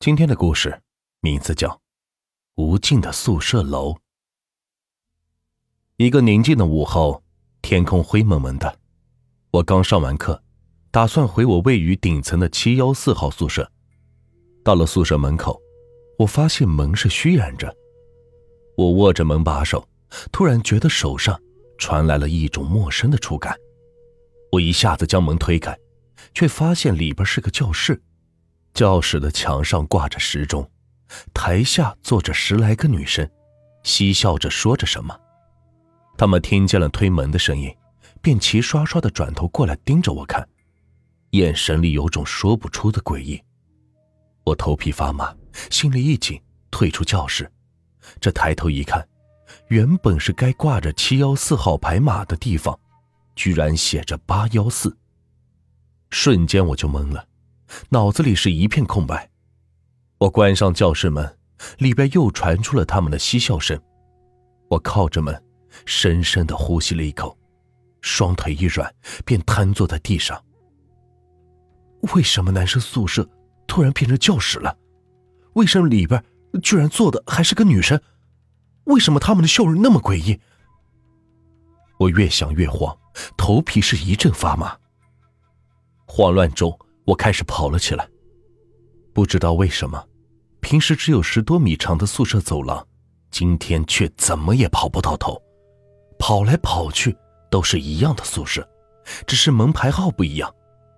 今天的故事名字叫《无尽的宿舍楼》。一个宁静的午后，天空灰蒙蒙的。我刚上完课，打算回我位于顶层的七幺四号宿舍。到了宿舍门口，我发现门是虚掩着。我握着门把手，突然觉得手上传来了一种陌生的触感。我一下子将门推开，却发现里边是个教室。教室的墙上挂着时钟，台下坐着十来个女生，嬉笑着说着什么。他们听见了推门的声音，便齐刷刷的转头过来盯着我看，眼神里有种说不出的诡异。我头皮发麻，心里一紧，退出教室。这抬头一看，原本是该挂着七幺四号牌码的地方，居然写着八幺四。瞬间我就懵了。脑子里是一片空白，我关上教室门，里边又传出了他们的嬉笑声。我靠着门，深深的呼吸了一口，双腿一软，便瘫坐在地上。为什么男生宿舍突然变成教室了？为什么里边居然坐的还是个女生？为什么他们的笑容那么诡异？我越想越慌，头皮是一阵发麻。慌乱中。我开始跑了起来，不知道为什么，平时只有十多米长的宿舍走廊，今天却怎么也跑不到头。跑来跑去都是一样的宿舍，只是门牌号不一样，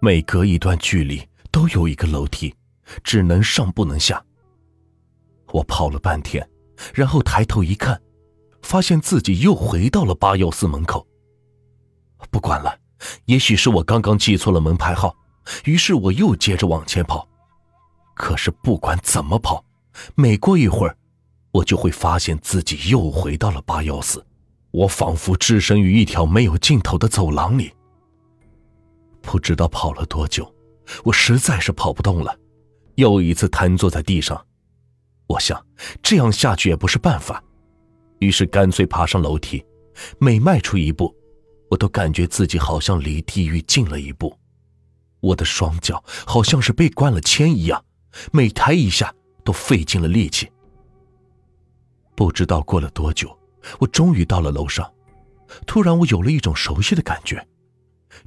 每隔一段距离都有一个楼梯，只能上不能下。我跑了半天，然后抬头一看，发现自己又回到了八幺四门口。不管了，也许是我刚刚记错了门牌号。于是我又接着往前跑，可是不管怎么跑，每过一会儿，我就会发现自己又回到了八幺四。我仿佛置身于一条没有尽头的走廊里。不知道跑了多久，我实在是跑不动了，又一次瘫坐在地上。我想这样下去也不是办法，于是干脆爬上楼梯。每迈出一步，我都感觉自己好像离地狱近了一步。我的双脚好像是被灌了铅一样，每抬一下都费尽了力气。不知道过了多久，我终于到了楼上。突然，我有了一种熟悉的感觉，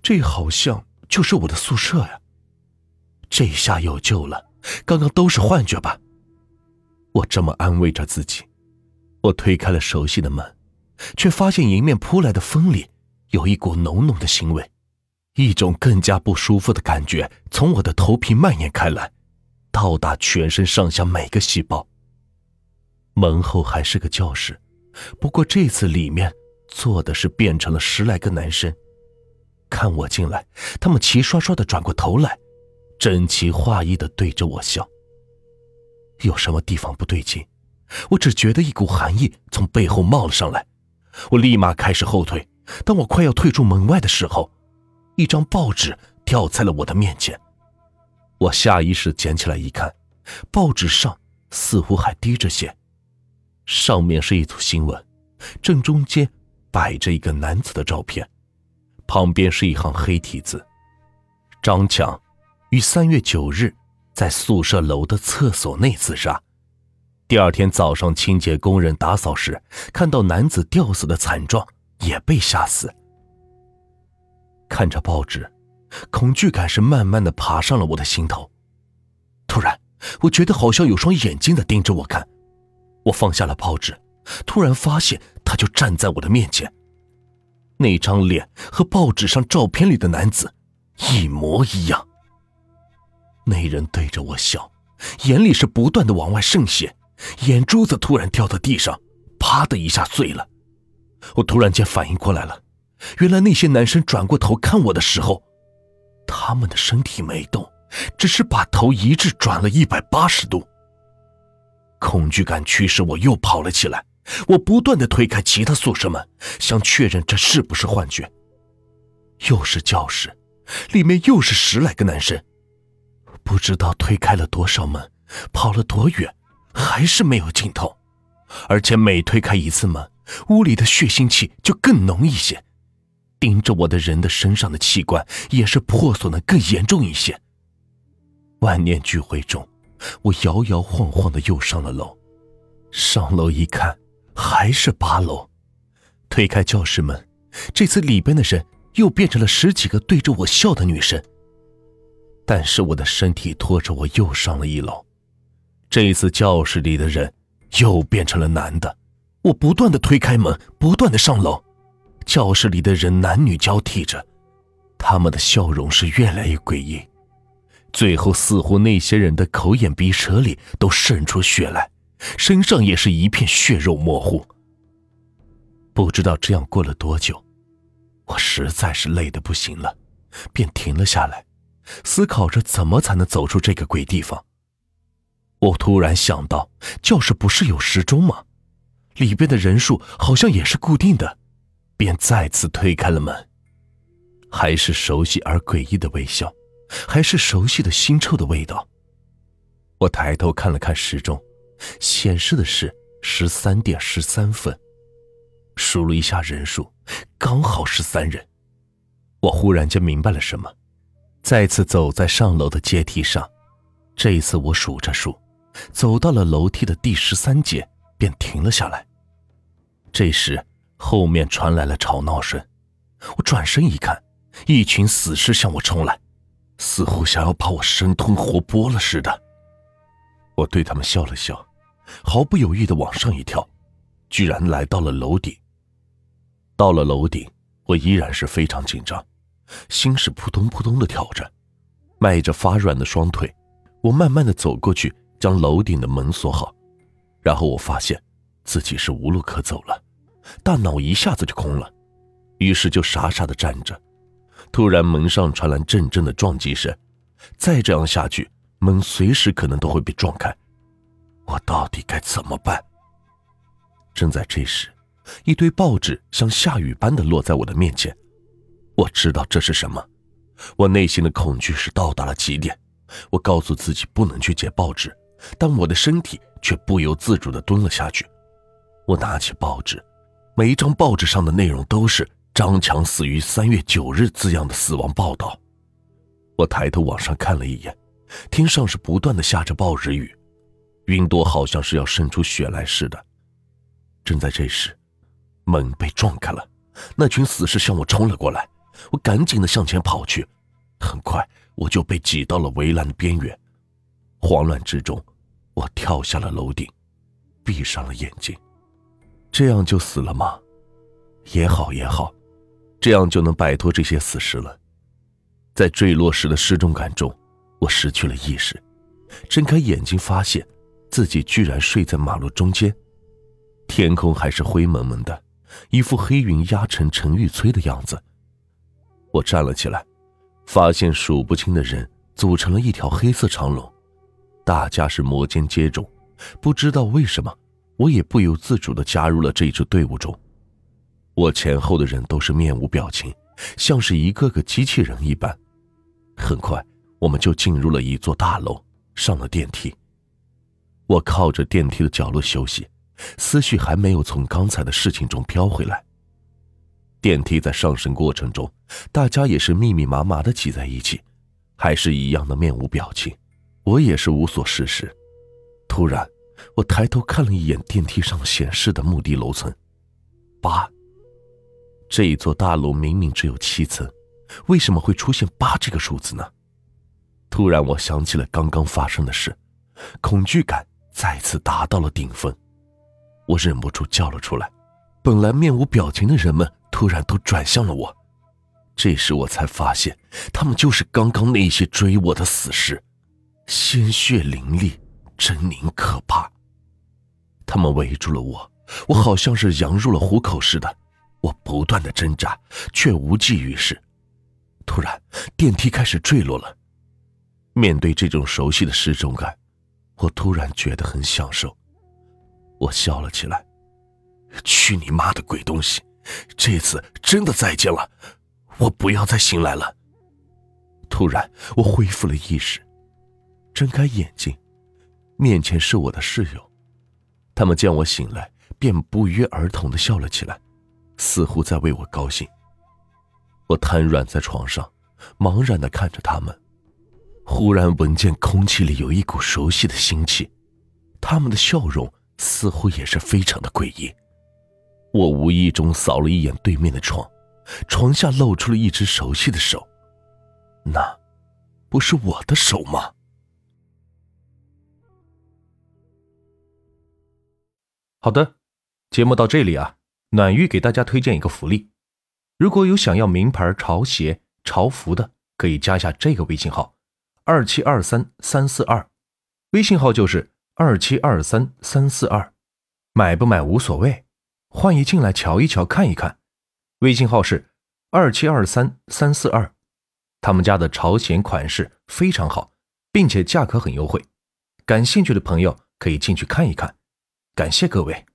这好像就是我的宿舍呀。这下有救了，刚刚都是幻觉吧？我这么安慰着自己。我推开了熟悉的门，却发现迎面扑来的风里有一股浓浓的腥味。一种更加不舒服的感觉从我的头皮蔓延开来，到达全身上下每个细胞。门后还是个教室，不过这次里面坐的是变成了十来个男生。看我进来，他们齐刷刷的转过头来，整齐划一的对着我笑。有什么地方不对劲？我只觉得一股寒意从背后冒了上来，我立马开始后退。当我快要退出门外的时候，一张报纸掉在了我的面前，我下意识捡起来一看，报纸上似乎还滴着血，上面是一组新闻，正中间摆着一个男子的照片，旁边是一行黑体字：“张强于三月九日在宿舍楼的厕所内自杀，第二天早上清洁工人打扫时看到男子吊死的惨状，也被吓死。”看着报纸，恐惧感是慢慢的爬上了我的心头。突然，我觉得好像有双眼睛在盯着我看。我放下了报纸，突然发现他就站在我的面前。那张脸和报纸上照片里的男子一模一样。那人对着我笑，眼里是不断的往外渗血，眼珠子突然掉到地上，啪的一下碎了。我突然间反应过来了。原来那些男生转过头看我的时候，他们的身体没动，只是把头一致转了一百八十度。恐惧感驱使我又跑了起来，我不断的推开其他宿舍门，想确认这是不是幻觉。又是教室，里面又是十来个男生，不知道推开了多少门，跑了多远，还是没有尽头。而且每推开一次门，屋里的血腥气就更浓一些。盯着我的人的身上的器官也是破损的更严重一些。万念俱灰中，我摇摇晃晃的又上了楼。上楼一看，还是八楼。推开教室门，这次里边的人又变成了十几个对着我笑的女生。但是我的身体拖着我又上了一楼，这一次教室里的人又变成了男的。我不断的推开门，不断的上楼，教室里的人男女交替着，他们的笑容是越来越诡异，最后似乎那些人的口眼鼻舌里都渗出血来，身上也是一片血肉模糊。不知道这样过了多久，我实在是累得不行了，便停了下来。思考着怎么才能走出这个鬼地方。我突然想到，教室不是有时钟吗？里边的人数好像也是固定的，便再次推开了门。还是熟悉而诡异的微笑，还是熟悉的腥臭的味道。我抬头看了看时钟，显示的是十三点十三分。数了一下人数，刚好是三人。我忽然间明白了什么。再次走在上楼的阶梯上，这一次我数着数，走到了楼梯的第十三节，便停了下来。这时，后面传来了吵闹声，我转身一看，一群死尸向我冲来，似乎想要把我生吞活剥了似的。我对他们笑了笑，毫不犹豫地往上一跳，居然来到了楼顶。到了楼顶，我依然是非常紧张。心是扑通扑通的跳着，迈着发软的双腿，我慢慢的走过去，将楼顶的门锁好。然后我发现自己是无路可走了，大脑一下子就空了，于是就傻傻的站着。突然门上传来阵阵的撞击声，再这样下去，门随时可能都会被撞开。我到底该怎么办？正在这时，一堆报纸像下雨般的落在我的面前。我知道这是什么，我内心的恐惧是到达了极点。我告诉自己不能去捡报纸，但我的身体却不由自主地蹲了下去。我拿起报纸，每一张报纸上的内容都是“张强死于三月九日”字样的死亡报道。我抬头往上看了一眼，天上是不断的下着暴日雨，云朵好像是要渗出血来似的。正在这时，门被撞开了，那群死尸向我冲了过来。我赶紧的向前跑去，很快我就被挤到了围栏的边缘。慌乱之中，我跳下了楼顶，闭上了眼睛。这样就死了吗？也好也好，这样就能摆脱这些死尸了。在坠落时的失重感中，我失去了意识，睁开眼睛，发现自己居然睡在马路中间，天空还是灰蒙蒙的，一副黑云压城城欲摧的样子。我站了起来，发现数不清的人组成了一条黑色长龙，大家是摩肩接踵。不知道为什么，我也不由自主地加入了这支队伍中。我前后的人都是面无表情，像是一个个机器人一般。很快，我们就进入了一座大楼，上了电梯。我靠着电梯的角落休息，思绪还没有从刚才的事情中飘回来。电梯在上升过程中，大家也是密密麻麻的挤在一起，还是一样的面无表情。我也是无所事事。突然，我抬头看了一眼电梯上显示的目的楼层，八。这一座大楼明明只有七层，为什么会出现八这个数字呢？突然，我想起了刚刚发生的事，恐惧感再次达到了顶峰，我忍不住叫了出来。本来面无表情的人们。突然都转向了我，这时我才发现，他们就是刚刚那些追我的死尸，鲜血淋漓，狰狞可怕。他们围住了我，我好像是羊入了虎口似的，我不断的挣扎，却无济于事。突然，电梯开始坠落了。面对这种熟悉的失重感，我突然觉得很享受。我笑了起来，去你妈的鬼东西！这次真的再见了，我不要再醒来了。突然，我恢复了意识，睁开眼睛，面前是我的室友，他们见我醒来，便不约而同的笑了起来，似乎在为我高兴。我瘫软在床上，茫然的看着他们，忽然闻见空气里有一股熟悉的腥气，他们的笑容似乎也是非常的诡异。我无意中扫了一眼对面的床，床下露出了一只熟悉的手，那，不是我的手吗？好的，节目到这里啊，暖玉给大家推荐一个福利，如果有想要名牌潮鞋、潮服的，可以加一下这个微信号。二七二三三四二，微信号就是二七二三三四二，买不买无所谓，欢迎进来瞧一瞧看一看。微信号是二七二三三四二，他们家的潮鞋款式非常好，并且价格很优惠，感兴趣的朋友可以进去看一看。感谢各位。